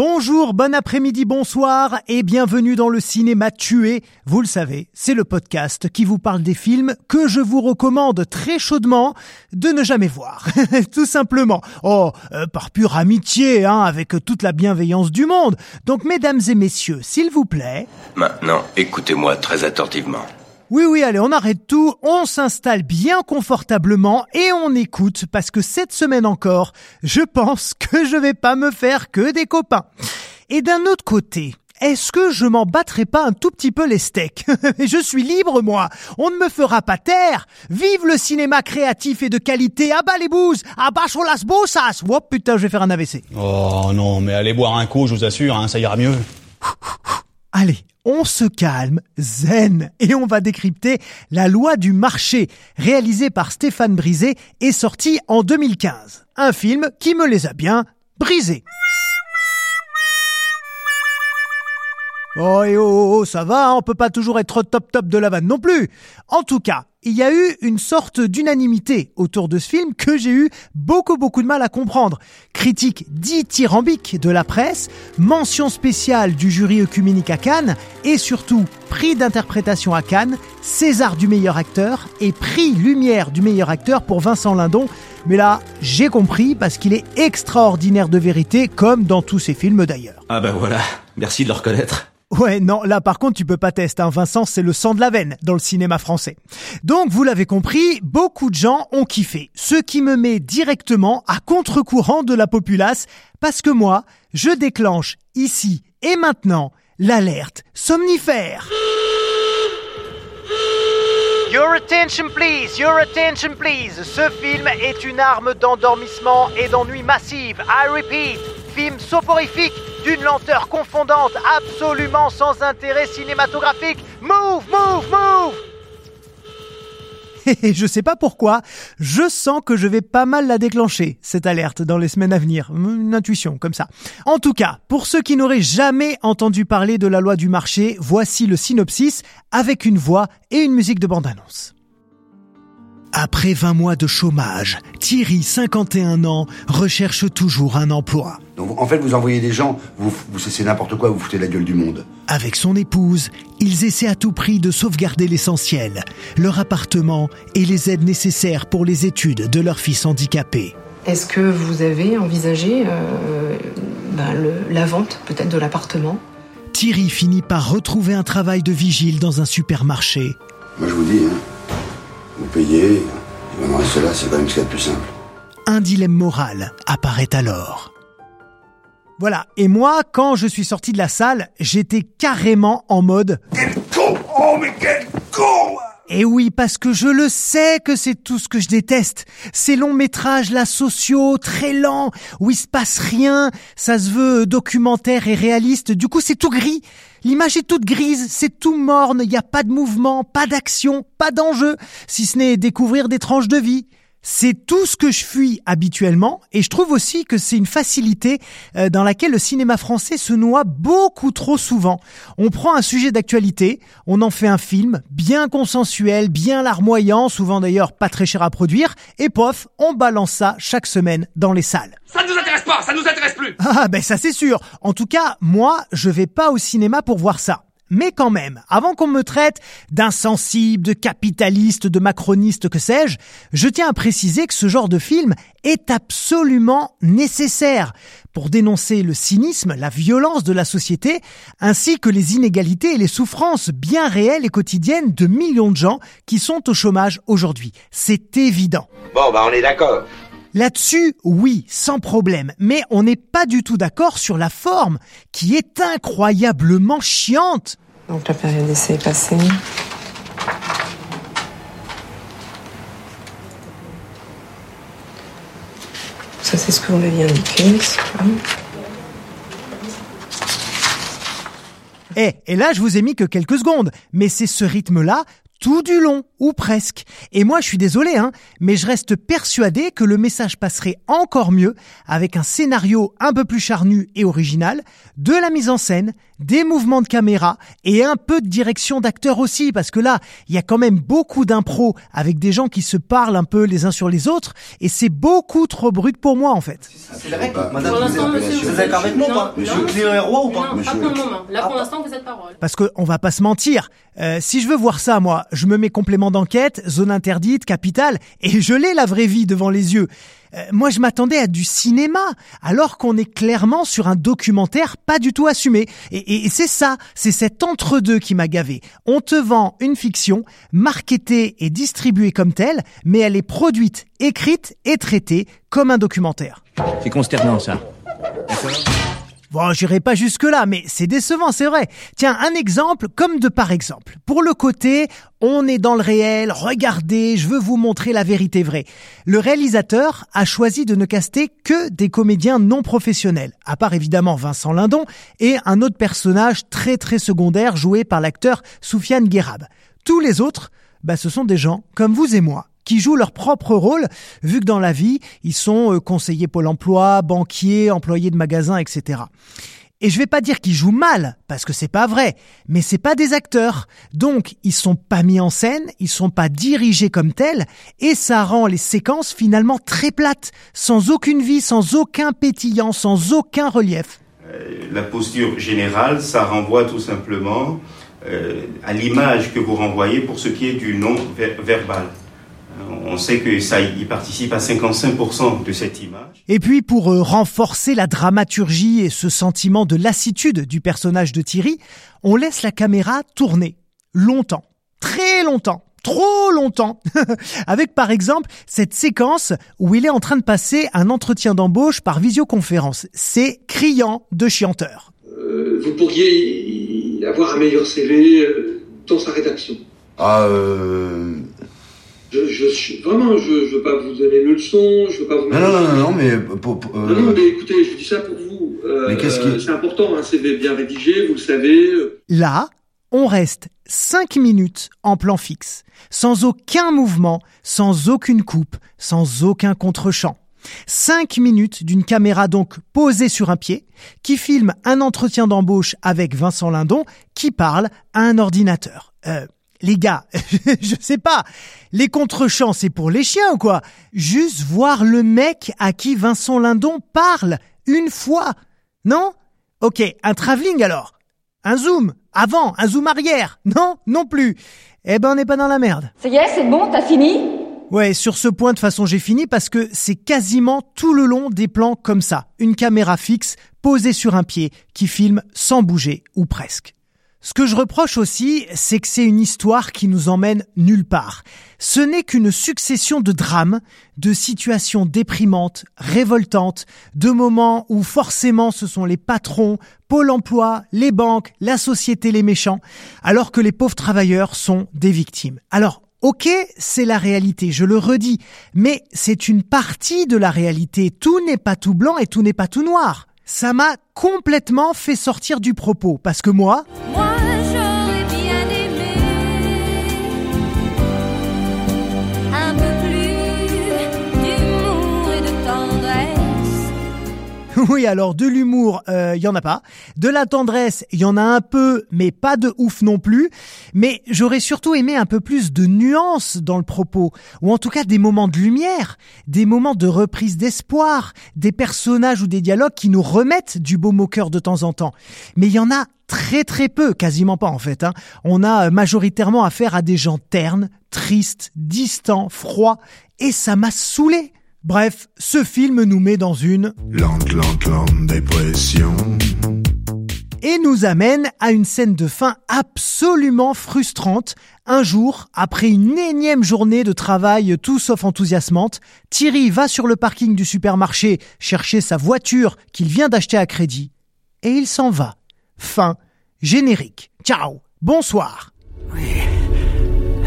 Bonjour, bon après-midi, bonsoir et bienvenue dans le cinéma tué. Vous le savez, c'est le podcast qui vous parle des films que je vous recommande très chaudement de ne jamais voir. Tout simplement. Oh, euh, par pure amitié, hein, avec toute la bienveillance du monde. Donc mesdames et messieurs, s'il vous plaît... Maintenant, écoutez-moi très attentivement. Oui, oui, allez, on arrête tout, on s'installe bien confortablement et on écoute parce que cette semaine encore, je pense que je vais pas me faire que des copains. Et d'un autre côté, est-ce que je m'en battrai pas un tout petit peu les steaks Je suis libre, moi. On ne me fera pas taire. Vive le cinéma créatif et de qualité. Ah bah les bouses, ah bah sur las bossas. Oh putain, je vais faire un AVC. Oh non, mais allez boire un coup, je vous assure, hein, ça ira mieux. Allez, on se calme, zen, et on va décrypter La loi du marché, réalisé par Stéphane Brisé et sorti en 2015. Un film qui me les a bien brisés. Oh, et oh, oh, oh, ça va, on peut pas toujours être top top de la vanne non plus. En tout cas, il y a eu une sorte d'unanimité autour de ce film que j'ai eu beaucoup beaucoup de mal à comprendre. Critique dithyrambique de la presse, mention spéciale du jury œcuménique à Cannes et surtout prix d'interprétation à Cannes, César du meilleur acteur et prix Lumière du meilleur acteur pour Vincent Lindon. Mais là, j'ai compris parce qu'il est extraordinaire de vérité comme dans tous ses films d'ailleurs. Ah bah voilà, merci de le reconnaître. Ouais, non, là par contre tu peux pas tester, hein. Vincent, c'est le sang de la veine dans le cinéma français. Donc vous l'avez compris, beaucoup de gens ont kiffé, ce qui me met directement à contre-courant de la populace, parce que moi, je déclenche ici et maintenant l'alerte somnifère. Your attention please, your attention please. Ce film est une arme d'endormissement et d'ennui massive. I repeat, film soporifique d'une lenteur confondante, absolument sans intérêt cinématographique. Move, move, move et je sais pas pourquoi, je sens que je vais pas mal la déclencher, cette alerte, dans les semaines à venir. Une intuition, comme ça. En tout cas, pour ceux qui n'auraient jamais entendu parler de la loi du marché, voici le synopsis avec une voix et une musique de bande-annonce. Après 20 mois de chômage, Thierry, 51 ans, recherche toujours un emploi. Donc en fait, vous envoyez des gens, vous, vous c'est n'importe quoi, vous foutez la gueule du monde. Avec son épouse, ils essaient à tout prix de sauvegarder l'essentiel, leur appartement et les aides nécessaires pour les études de leur fils handicapé. Est-ce que vous avez envisagé euh, ben, le- la vente peut-être de l'appartement? Thierry finit par retrouver un travail de vigile dans un supermarché. Moi je vous dis, hein, vous payez, et reste là, c'est quand même ce qu'il y a de plus simple. Un dilemme moral apparaît alors. Voilà, et moi, quand je suis sorti de la salle, j'étais carrément en mode Quel con Oh mais quel con Et oui, parce que je le sais que c'est tout ce que je déteste. Ces longs métrages, là, sociaux, très lents, où il se passe rien, ça se veut documentaire et réaliste, du coup c'est tout gris. L'image est toute grise, c'est tout morne, il n'y a pas de mouvement, pas d'action, pas d'enjeu, si ce n'est découvrir des tranches de vie. C'est tout ce que je fuis habituellement et je trouve aussi que c'est une facilité euh, dans laquelle le cinéma français se noie beaucoup trop souvent. On prend un sujet d'actualité, on en fait un film bien consensuel, bien larmoyant, souvent d'ailleurs pas très cher à produire, et pof, on balance ça chaque semaine dans les salles. Ça ne nous intéresse pas, ça ne nous intéresse plus Ah ben ça c'est sûr. En tout cas, moi, je vais pas au cinéma pour voir ça. Mais quand même, avant qu'on me traite d'insensible, de capitaliste, de macroniste, que sais-je, je tiens à préciser que ce genre de film est absolument nécessaire pour dénoncer le cynisme, la violence de la société, ainsi que les inégalités et les souffrances bien réelles et quotidiennes de millions de gens qui sont au chômage aujourd'hui. C'est évident. Bon, bah on est d'accord. Là-dessus, oui, sans problème, mais on n'est pas du tout d'accord sur la forme, qui est incroyablement chiante. Donc la période d'essai est passée. Ça, c'est ce que vous m'aviez indiqué. Eh, et là, je vous ai mis que quelques secondes, mais c'est ce rythme-là tout du long, ou presque. Et moi, je suis désolé, hein, mais je reste persuadé que le message passerait encore mieux avec un scénario un peu plus charnu et original, de la mise en scène, des mouvements de caméra et un peu de direction d'acteur aussi, parce que là, il y a quand même beaucoup d'impro avec des gens qui se parlent un peu les uns sur les autres, et c'est beaucoup trop brut pour moi, en fait. C'est vrai Pas- Madame, Pour vous l'instant, êtes, monsieur, vous êtes d'accord avec moi ou pas Non, Monsieur ou pas Non, pas pour le moment. Là, pour l'instant, vous êtes parole. Parce que on va pas se mentir, euh, si je veux voir ça, moi, je me mets d'enquête, zone interdite, capitale, et je l'ai la vraie vie devant les yeux. Euh, moi, je m'attendais à du cinéma, alors qu'on est clairement sur un documentaire pas du tout assumé. Et- et c'est ça, c'est cet entre-deux qui m'a gavé. On te vend une fiction, marketée et distribuée comme telle, mais elle est produite, écrite et traitée comme un documentaire. C'est consternant ça. Bon, j'irai pas jusque-là, mais c'est décevant, c'est vrai. Tiens, un exemple comme de par exemple. Pour le côté, on est dans le réel, regardez, je veux vous montrer la vérité vraie. Le réalisateur a choisi de ne caster que des comédiens non professionnels, à part évidemment Vincent Lindon et un autre personnage très très secondaire joué par l'acteur Soufiane Guérab. Tous les autres, bah, ce sont des gens comme vous et moi qui jouent leur propre rôle, vu que dans la vie, ils sont euh, conseillers Pôle emploi, banquiers, employés de magasins, etc. Et je vais pas dire qu'ils jouent mal, parce que c'est pas vrai, mais c'est pas des acteurs. Donc, ils sont pas mis en scène, ils sont pas dirigés comme tels, et ça rend les séquences finalement très plates, sans aucune vie, sans aucun pétillant, sans aucun relief. la posture générale, ça renvoie tout simplement euh, à l'image que vous renvoyez pour ce qui est du non-verbal. On sait que ça y participe à 55% de cette image. Et puis pour euh, renforcer la dramaturgie et ce sentiment de lassitude du personnage de Thierry, on laisse la caméra tourner longtemps, très longtemps, trop longtemps, avec par exemple cette séquence où il est en train de passer un entretien d'embauche par visioconférence. C'est criant de chianteur. Euh, vous pourriez avoir un meilleur CV euh, dans sa rédaction. Ah, euh... Je, suis vraiment, je, je veux pas vous donner une leçon, je veux pas vous. Non, non, non, non, non, mais... Pour, pour, euh, Non, non, mais écoutez, je dis ça pour vous. Euh, Mais qu'est-ce qui- euh, C'est important, un CV bien rédigé, vous le savez. euh, Là, on reste 5 minutes en plan fixe, sans aucun mouvement, sans aucune coupe, sans aucun contre-champ. 5 minutes d'une caméra donc posée sur un pied, qui filme un entretien d'embauche avec Vincent Lindon, qui parle à un ordinateur. Euh, les gars, je sais pas, les contre-champs c'est pour les chiens ou quoi? Juste voir le mec à qui Vincent Lindon parle, une fois. Non? Ok, un travelling alors un zoom avant, un zoom arrière. Non, non plus. Eh ben on n'est pas dans la merde. Ça y est, c'est bon, t'as fini? Ouais, sur ce point de façon j'ai fini parce que c'est quasiment tout le long des plans comme ça. Une caméra fixe posée sur un pied qui filme sans bouger ou presque. Ce que je reproche aussi, c'est que c'est une histoire qui nous emmène nulle part. Ce n'est qu'une succession de drames, de situations déprimantes, révoltantes, de moments où forcément ce sont les patrons, Pôle emploi, les banques, la société les méchants, alors que les pauvres travailleurs sont des victimes. Alors, ok, c'est la réalité, je le redis, mais c'est une partie de la réalité. Tout n'est pas tout blanc et tout n'est pas tout noir. Ça m'a complètement fait sortir du propos, parce que moi, Moi, Oui, alors de l'humour, il y en a pas. De la tendresse, il y en a un peu, mais pas de ouf non plus. Mais j'aurais surtout aimé un peu plus de nuances dans le propos, ou en tout cas des moments de lumière, des moments de reprise d'espoir, des personnages ou des dialogues qui nous remettent du beau moqueur de temps en temps. Mais il y en a très très peu, quasiment pas en fait. Hein. On a euh, majoritairement affaire à des gens ternes, tristes, distants, froids, et ça m'a saoulé. Bref, ce film nous met dans une Lente, lente, lente dépression. et nous amène à une scène de fin absolument frustrante. Un jour, après une énième journée de travail tout sauf enthousiasmante, Thierry va sur le parking du supermarché chercher sa voiture qu'il vient d'acheter à crédit. Et il s'en va. Fin. Générique. Ciao. Bonsoir.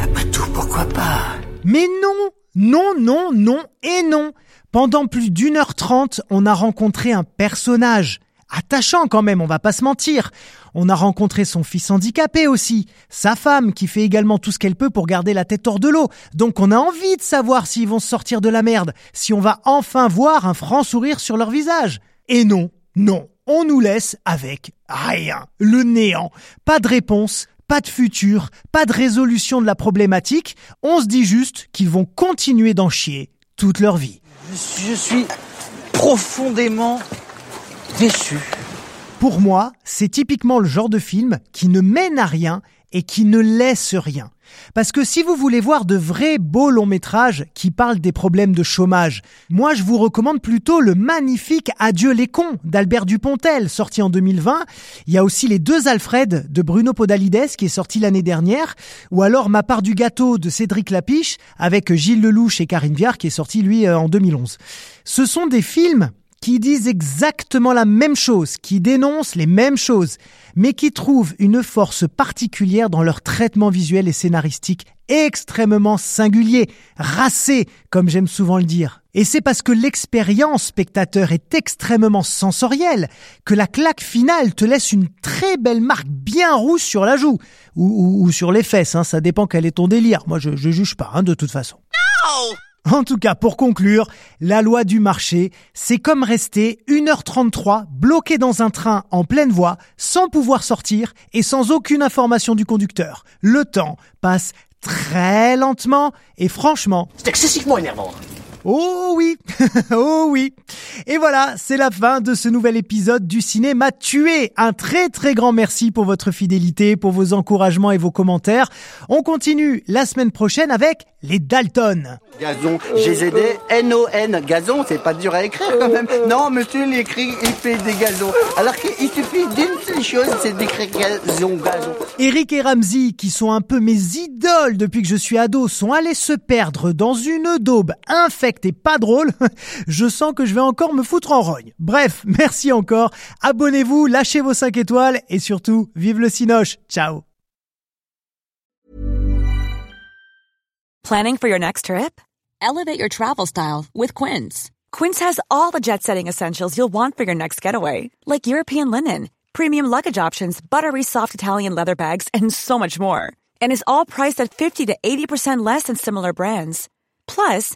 Après tout, pourquoi pas? Mais non, non, non, non et non. Pendant plus d'une heure trente, on a rencontré un personnage. Attachant quand même, on va pas se mentir. On a rencontré son fils handicapé aussi, sa femme qui fait également tout ce qu'elle peut pour garder la tête hors de l'eau. Donc on a envie de savoir s'ils vont sortir de la merde, si on va enfin voir un franc sourire sur leur visage. Et non, non, on nous laisse avec rien, le néant. Pas de réponse, pas de futur, pas de résolution de la problématique. On se dit juste qu'ils vont continuer d'en chier toute leur vie. Je suis profondément déçu. Pour moi, c'est typiquement le genre de film qui ne mène à rien et qui ne laisse rien. Parce que si vous voulez voir de vrais beaux longs métrages qui parlent des problèmes de chômage, moi je vous recommande plutôt le magnifique Adieu les cons d'Albert Dupontel, sorti en 2020. Il y a aussi les deux Alfred de Bruno Podalides qui est sorti l'année dernière, ou alors Ma part du gâteau de Cédric Lapiche avec Gilles Lelouch et Karine Viard qui est sorti lui euh, en 2011. Ce sont des films qui disent exactement la même chose, qui dénoncent les mêmes choses, mais qui trouvent une force particulière dans leur traitement visuel et scénaristique extrêmement singulier, racé, comme j'aime souvent le dire. Et c'est parce que l'expérience spectateur est extrêmement sensorielle que la claque finale te laisse une très belle marque bien rouge sur la joue, ou, ou- ou sur les fesses, hein, ça dépend quel est ton délire. Moi, je, je juge pas, hein, de toute façon. En tout cas, pour conclure, la loi du marché, c'est comme rester 1h33 bloqué dans un train en pleine voie, sans pouvoir sortir et sans aucune information du conducteur. Le temps passe très lentement et franchement... C'est excessivement énervant. Oh oui, oh oui. Et voilà, c'est la fin de ce nouvel épisode du cinéma tué. Un très très grand merci pour votre fidélité, pour vos encouragements et vos commentaires. On continue la semaine prochaine avec les Dalton. Gazon, GZD, N-O-N, gazon, c'est pas dur à écrire quand même. Non, monsieur, il écrit, il fait des gazons. Alors qu'il suffit d'une seule chose, c'est d'écrire gazon, gazon. Eric et Ramsey, qui sont un peu mes idoles depuis que je suis ado, sont allés se perdre dans une daube infecte et pas drôle. Je sens que je vais encore me foutre en rogne. Bref, merci encore. Abonnez-vous, lâchez vos 5 étoiles et surtout, vive le Cinoche. Ciao. Planning for your next trip? Elevate your travel style with Quince. Quince has all the jet setting essentials you'll want for your next getaway, like European linen, premium luggage options, buttery soft Italian leather bags, and so much more. And is all priced at 50 to 80% less than similar brands. Plus,